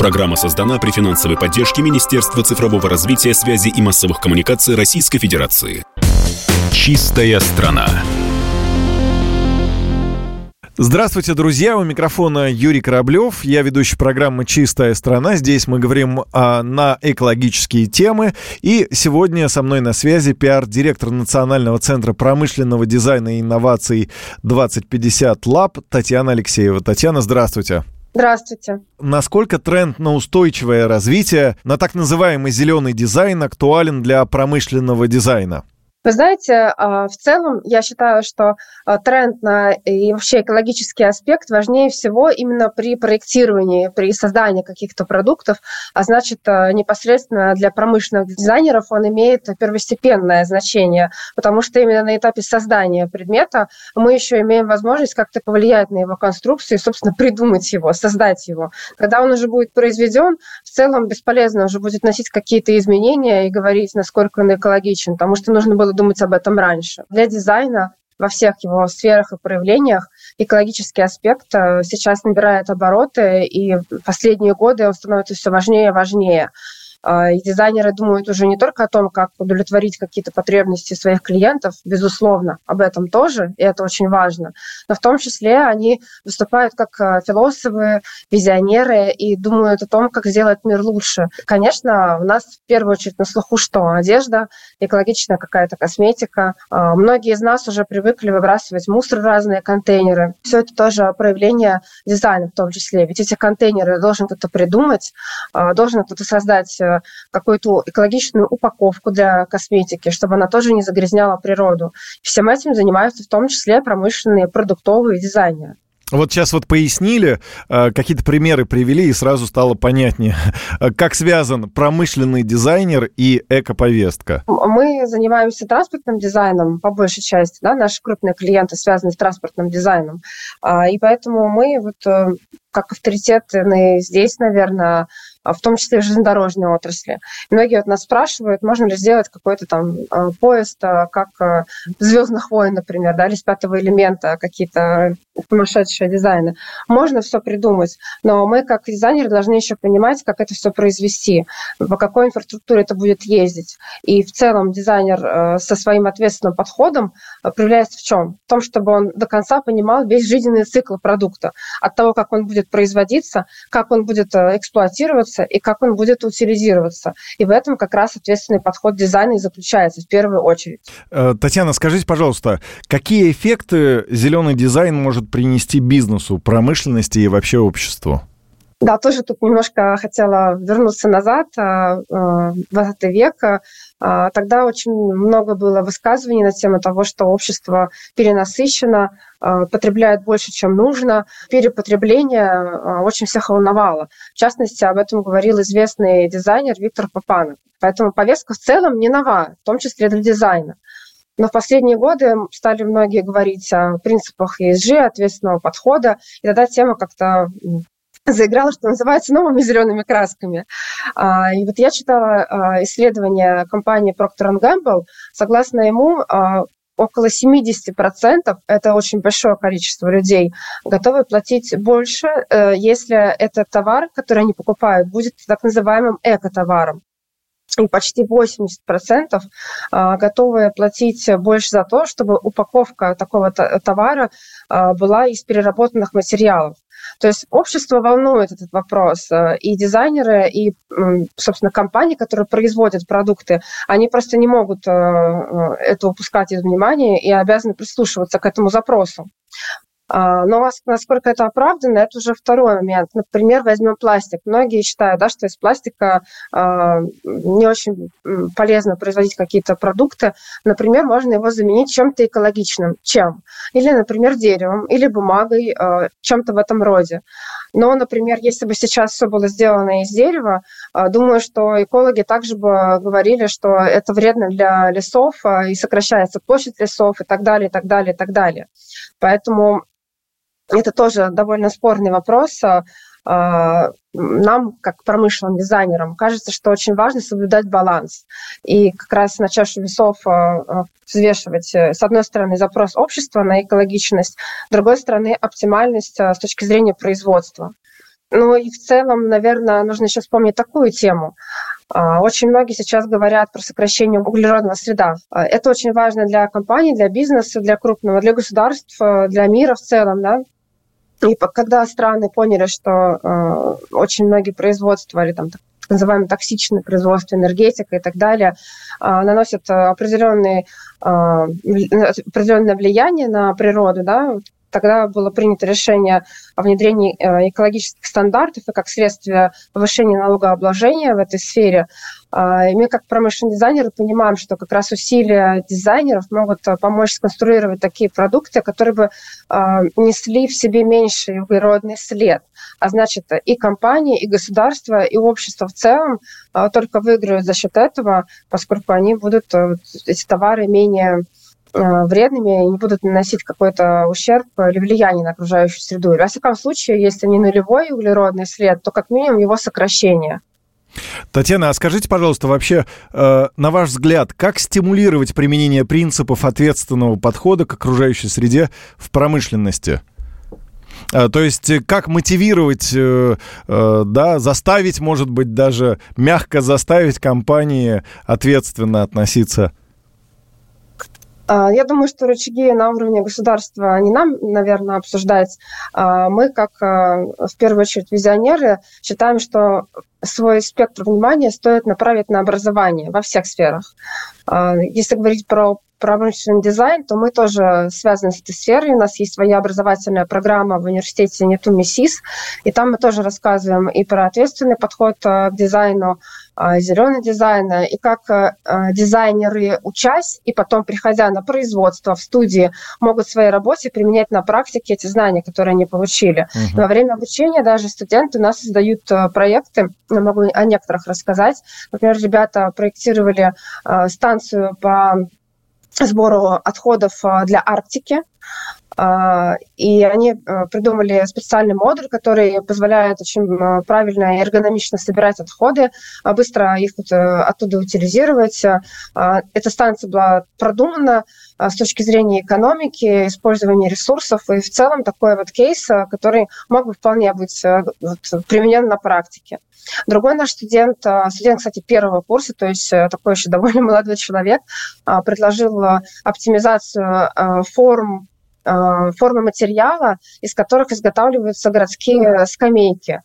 Программа создана при финансовой поддержке Министерства цифрового развития, связи и массовых коммуникаций Российской Федерации. Чистая страна. Здравствуйте, друзья! У микрофона Юрий Кораблев. Я ведущий программы «Чистая страна». Здесь мы говорим а, на экологические темы. И сегодня со мной на связи пиар-директор Национального центра промышленного дизайна и инноваций 2050 Lab Татьяна Алексеева. Татьяна, здравствуйте. Здравствуйте. Насколько тренд на устойчивое развитие, на так называемый зеленый дизайн актуален для промышленного дизайна? Вы знаете, а, в целом я считаю, что а, тренд на и вообще экологический аспект важнее всего именно при проектировании, при создании каких-то продуктов, а значит а, непосредственно для промышленных дизайнеров он имеет первостепенное значение, потому что именно на этапе создания предмета мы еще имеем возможность как-то повлиять на его конструкцию и, собственно, придумать его, создать его. Когда он уже будет произведен, в целом бесполезно уже будет носить какие-то изменения и говорить, насколько он экологичен, потому что нужно было думать об этом раньше. Для дизайна во всех его сферах и проявлениях экологический аспект э, сейчас набирает обороты, и последние годы он становится все важнее и важнее. А, и дизайнеры думают уже не только о том, как удовлетворить какие-то потребности своих клиентов, безусловно, об этом тоже, и это очень важно, но в том числе они выступают как а, философы, визионеры и думают о том, как сделать мир лучше. Конечно, у нас в первую очередь на слуху что? Одежда, экологичная какая-то косметика. А, многие из нас уже привыкли выбрасывать мусор в разные контейнеры. Все это тоже проявление дизайна в том числе. Ведь эти контейнеры должен кто-то придумать, должен кто-то создать э, какую-то экологичную упаковку для косметики, чтобы она тоже не загрязняла природу. Всем этим занимаются в том числе промышленные продуктовые дизайнеры. Вот сейчас вот пояснили, э, какие-то примеры привели, и сразу стало понятнее, как связан промышленный дизайнер и эко-повестка. Мы занимаемся транспортным дизайном по большей части, да, наши крупные клиенты связаны с транспортным дизайном, а, и поэтому мы вот э, как авторитетные здесь, наверное, в том числе в железнодорожной отрасли. Многие вот нас спрашивают, можно ли сделать какой-то там а, поезд, а, как «Звездных войн», например, да, или с пятого элемента какие-то сумасшедшие дизайны. Можно все придумать, но мы, как дизайнеры, должны еще понимать, как это все произвести, по какой инфраструктуре это будет ездить. И в целом дизайнер со своим ответственным подходом проявляется в чем? В том, чтобы он до конца понимал весь жизненный цикл продукта. От того, как он будет производиться, как он будет эксплуатироваться, использоваться и как он будет утилизироваться. И в этом как раз ответственный подход дизайна и заключается в первую очередь. Э, Татьяна, скажите, пожалуйста, какие эффекты зеленый дизайн может принести бизнесу, промышленности и вообще обществу? Да, тоже тут немножко хотела вернуться назад, 20 э, век. Э, тогда очень много было высказываний на тему того, что общество перенасыщено, э, потребляет больше, чем нужно. Перепотребление очень всех волновало. В частности, об этом говорил известный дизайнер Виктор Папанов. Поэтому повестка в целом не нова, в том числе для дизайна. Но в последние годы стали многие говорить о принципах ESG, ответственного подхода, и тогда тема как-то заиграла, что называется, новыми зелеными красками. А, и вот я читала а, исследование компании Procter Gamble. Согласно ему, а, около 70%, это очень большое количество людей, готовы платить больше, э, если этот товар, который они покупают, будет так называемым эко-товаром и почти 80% готовы платить больше за то, чтобы упаковка такого товара была из переработанных материалов. То есть общество волнует этот вопрос, э, и дизайнеры, и, собственно, компании, которые производят продукты, они просто не могут э, э, это упускать из внимания и обязаны прислушиваться к этому запросу. А, но насколько это оправдано, это уже второй момент. Например, возьмем пластик. Многие считают, да, что из пластика а, не очень полезно производить какие-то продукты. Например, можно его заменить чем-то экологичным. Чем? Или, например, деревом, или бумагой, а, чем-то в этом роде. Но, например, если бы сейчас все было сделано из дерева, думаю, что экологи также бы говорили, что это вредно для лесов и сокращается площадь лесов и так далее, и так далее, и так далее. Поэтому это тоже довольно спорный вопрос. А, а, нам, как промышленным дизайнерам, кажется, что очень важно соблюдать баланс. И как раз на чашу весов а, взвешивать, э, с одной стороны, запрос общества на экологичность, с другой стороны, оптимальность с точки зрения производства. Ну и в целом, наверное, нужно еще вспомнить такую тему. Очень многие сейчас говорят про сокращение углеродного среда. А, это очень важно для компаний, для бизнеса, для крупного, для государств, для мира в целом. Да? И когда страны поняли, что э, очень многие производства или там так называемое токсичное производство, энергетика и так далее, э, наносят определенные, э, определенное влияние на природу, да, тогда было принято решение о внедрении э, экологических стандартов и как следствие повышения налогообложения в этой сфере. А, и мы, как промышленные дизайнеры, понимаем, что как раз усилия дизайнеров могут э, помочь сконструировать такие продукты, которые бы а, несли в себе меньший углеродный след. А значит, и компании, и государство, и общество в целом а, только выиграют за счет этого, поскольку они будут э, эти товары менее вредными и не будут наносить какой-то ущерб или влияние на окружающую среду. И, во всяком случае, если не нулевой углеродный след, то как минимум его сокращение. Татьяна, а скажите, пожалуйста, вообще, э, на ваш взгляд, как стимулировать применение принципов ответственного подхода к окружающей среде в промышленности? Э, то есть как мотивировать, э, э, да, заставить, может быть, даже мягко заставить компании ответственно относиться я думаю, что рычаги на уровне государства не нам, наверное, обсуждать. А, мы, как а, в первую очередь визионеры, считаем, что свой спектр внимания стоит направить на образование во всех сферах. Если говорить про промышленный дизайн, то мы тоже связаны с этой сферой. У нас есть своя образовательная программа в университете Нетуми СИС, и там мы тоже рассказываем и про ответственный подход к дизайну, а, зеленый дизайн, и как э, дизайнеры, учась и потом приходя на производство в студии, могут в своей работе применять на практике эти знания, которые они получили. Угу. Во время обучения даже студенты у нас создают э, проекты, я могу о некоторых рассказать. Например, ребята проектировали э, станцию по сбору отходов для Арктики. А, и они э, придумали специальный модуль, который позволяет очень э, правильно и эргономично собирать отходы, а быстро их э, оттуда утилизировать. А, эта станция была продумана с точки зрения экономики, использования ресурсов, и в целом такой вот кейс, который мог бы вполне быть применен на практике. Другой наш студент, студент, кстати, первого курса, то есть такой еще довольно молодой человек, предложил оптимизацию форм формы материала, из которых изготавливаются городские скамейки.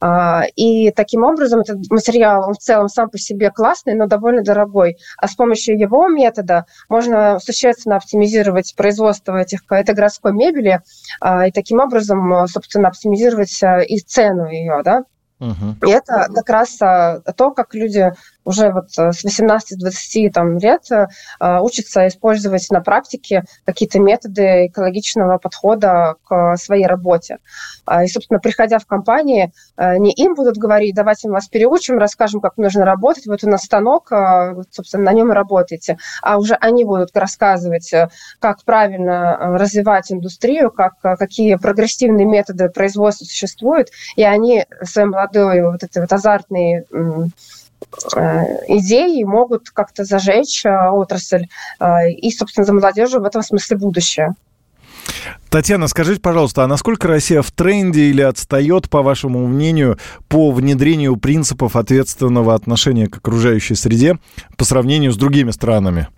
Э, и таким образом этот материал, он в целом сам по себе классный, но довольно дорогой. А с помощью его метода можно существенно оптимизировать производство этих, этой городской мебели э, и таким образом, собственно, оптимизировать и цену ее. Да? Угу. И это как раз то, как люди уже вот э, с 18-20 там, лет э, учатся использовать на практике какие-то методы экологичного подхода к своей работе. А, и, собственно, приходя в компании, э, не им будут говорить, давайте мы вас переучим, расскажем, как нужно работать, вот у нас станок, собственно, на нем работаете, а уже они будут рассказывать, как правильно развивать индустрию, как, какие прогрессивные методы производства существуют, и они свои молодой вот этой вот азартные Э, идеи могут как-то зажечь э, отрасль э, и, собственно, за молодежью в этом смысле будущее. Татьяна, скажите, пожалуйста, а насколько Россия в тренде или отстает, по вашему мнению, по внедрению принципов ответственного отношения к окружающей среде по сравнению с другими странами?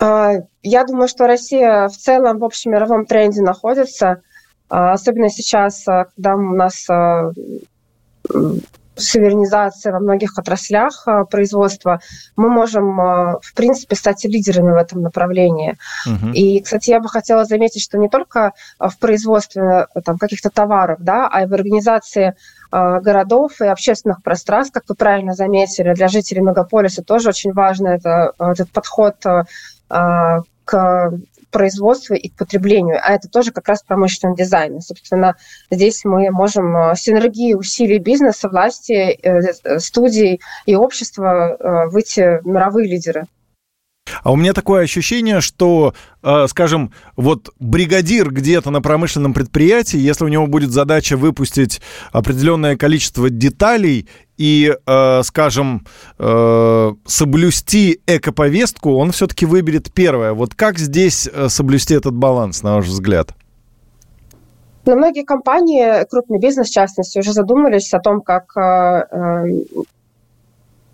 Я думаю, что Россия в целом в общем мировом тренде находится, особенно сейчас, когда у нас суверенизация во многих отраслях а, производства, мы можем, а, в принципе, стать лидерами в этом направлении. Угу. И, кстати, я бы хотела заметить, что не только в производстве там, каких-то товаров, да, а и в организации а, городов и общественных пространств, как вы правильно заметили, для жителей мегаполиса тоже очень важно это, этот подход к производству и к потреблению, а это тоже как раз промышленный дизайн. Собственно, здесь мы можем э, синергии усилий бизнеса, власти, э, студий и общества э, выйти мировые лидеры. А у меня такое ощущение, что, э, скажем, вот бригадир где-то на промышленном предприятии, если у него будет задача выпустить определенное количество деталей и, э, скажем, э, соблюсти экоповестку, он все-таки выберет первое. Вот как здесь соблюсти этот баланс, на ваш взгляд? Но многие компании, крупный бизнес в частности, уже задумались о том, как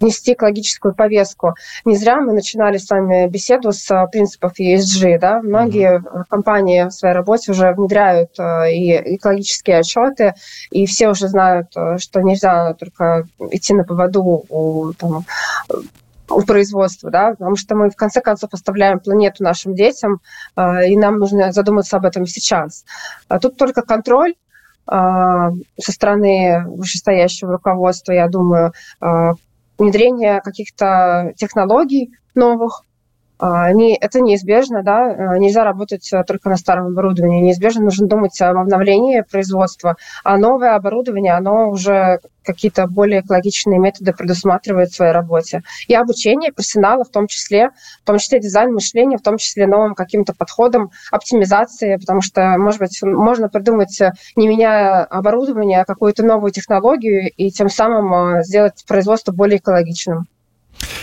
нести экологическую повестку. Не зря мы начинали с вами беседу с э, принципов ESG. Да? Многие mm-hmm. компании в своей работе уже внедряют э, и экологические отчеты, и все уже знают, что нельзя только идти на поводу у, там, у производства, да, потому что мы в конце концов оставляем планету нашим детям, и нам нужно задуматься об этом сейчас. А тут только контроль со стороны вышестоящего руководства, я думаю, внедрение каких-то технологий новых, не, это неизбежно, да, а, нельзя работать э, только на старом оборудовании, неизбежно нужно думать об обновлении производства, а новое оборудование, оно уже какие-то более экологичные методы предусматривает в своей работе. И обучение персонала в том числе, в том числе дизайн мышления, в том числе новым каким-то подходом оптимизации, потому что, может быть, можно придумать, э, не меняя оборудование, а какую-то новую технологию и тем самым э, сделать производство более экологичным.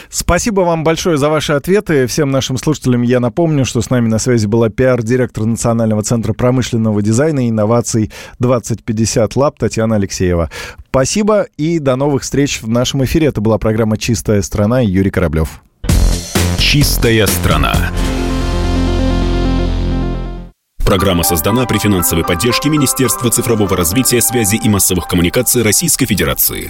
Спасибо вам большое за ваши ответы. Всем нашим слушателям я напомню, что с нами на связи была пиар-директор Национального центра промышленного дизайна и инноваций 2050 Лаб Татьяна Алексеева. Спасибо и до новых встреч в нашем эфире. Это была программа «Чистая страна» и Юрий Кораблев. «Чистая страна». Программа создана при финансовой поддержке Министерства цифрового развития, связи и массовых коммуникаций Российской Федерации.